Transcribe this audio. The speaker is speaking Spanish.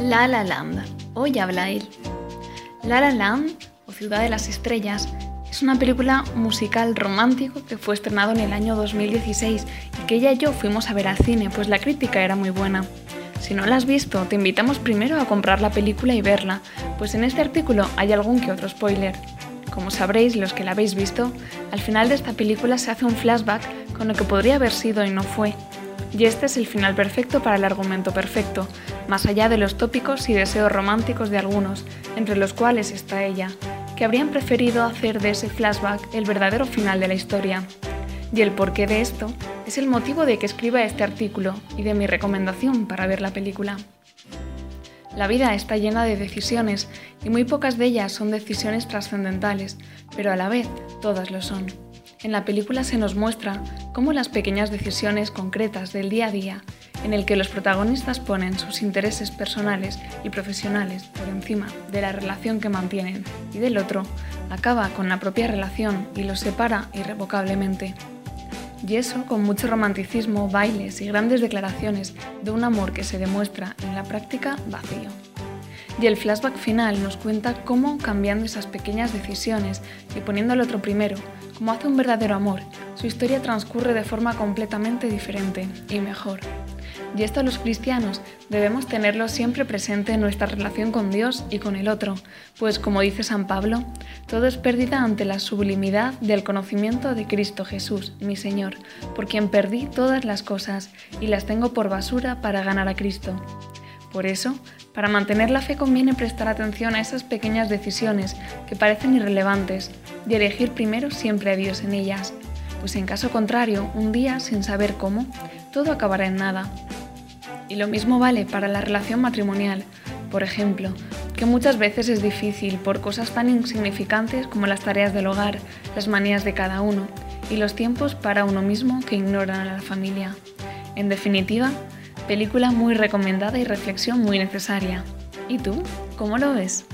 La La Land, hoy habla él. La La Land, o Ciudad de las Estrellas, es una película musical romántico que fue estrenado en el año 2016 y que ella y yo fuimos a ver al cine, pues la crítica era muy buena. Si no la has visto, te invitamos primero a comprar la película y verla, pues en este artículo hay algún que otro spoiler. Como sabréis los que la habéis visto, al final de esta película se hace un flashback con lo que podría haber sido y no fue, y este es el final perfecto para el argumento perfecto, más allá de los tópicos y deseos románticos de algunos, entre los cuales está ella, que habrían preferido hacer de ese flashback el verdadero final de la historia. Y el porqué de esto es el motivo de que escriba este artículo y de mi recomendación para ver la película. La vida está llena de decisiones y muy pocas de ellas son decisiones trascendentales, pero a la vez todas lo son. En la película se nos muestra cómo las pequeñas decisiones concretas del día a día, en el que los protagonistas ponen sus intereses personales y profesionales por encima de la relación que mantienen y del otro, acaba con la propia relación y los separa irrevocablemente. Y eso con mucho romanticismo, bailes y grandes declaraciones de un amor que se demuestra en la práctica vacío. Y el flashback final nos cuenta cómo, cambiando esas pequeñas decisiones y poniendo al otro primero, como hace un verdadero amor, su historia transcurre de forma completamente diferente y mejor. Y esto los cristianos debemos tenerlo siempre presente en nuestra relación con Dios y con el otro, pues como dice San Pablo, todo es pérdida ante la sublimidad del conocimiento de Cristo Jesús, mi Señor, por quien perdí todas las cosas y las tengo por basura para ganar a Cristo. Por eso, para mantener la fe conviene prestar atención a esas pequeñas decisiones que parecen irrelevantes y elegir primero siempre a Dios en ellas, pues en caso contrario, un día, sin saber cómo, todo acabará en nada. Y lo mismo vale para la relación matrimonial, por ejemplo, que muchas veces es difícil por cosas tan insignificantes como las tareas del hogar, las manías de cada uno y los tiempos para uno mismo que ignoran a la familia. En definitiva, Película muy recomendada y reflexión muy necesaria. ¿Y tú? ¿Cómo lo ves?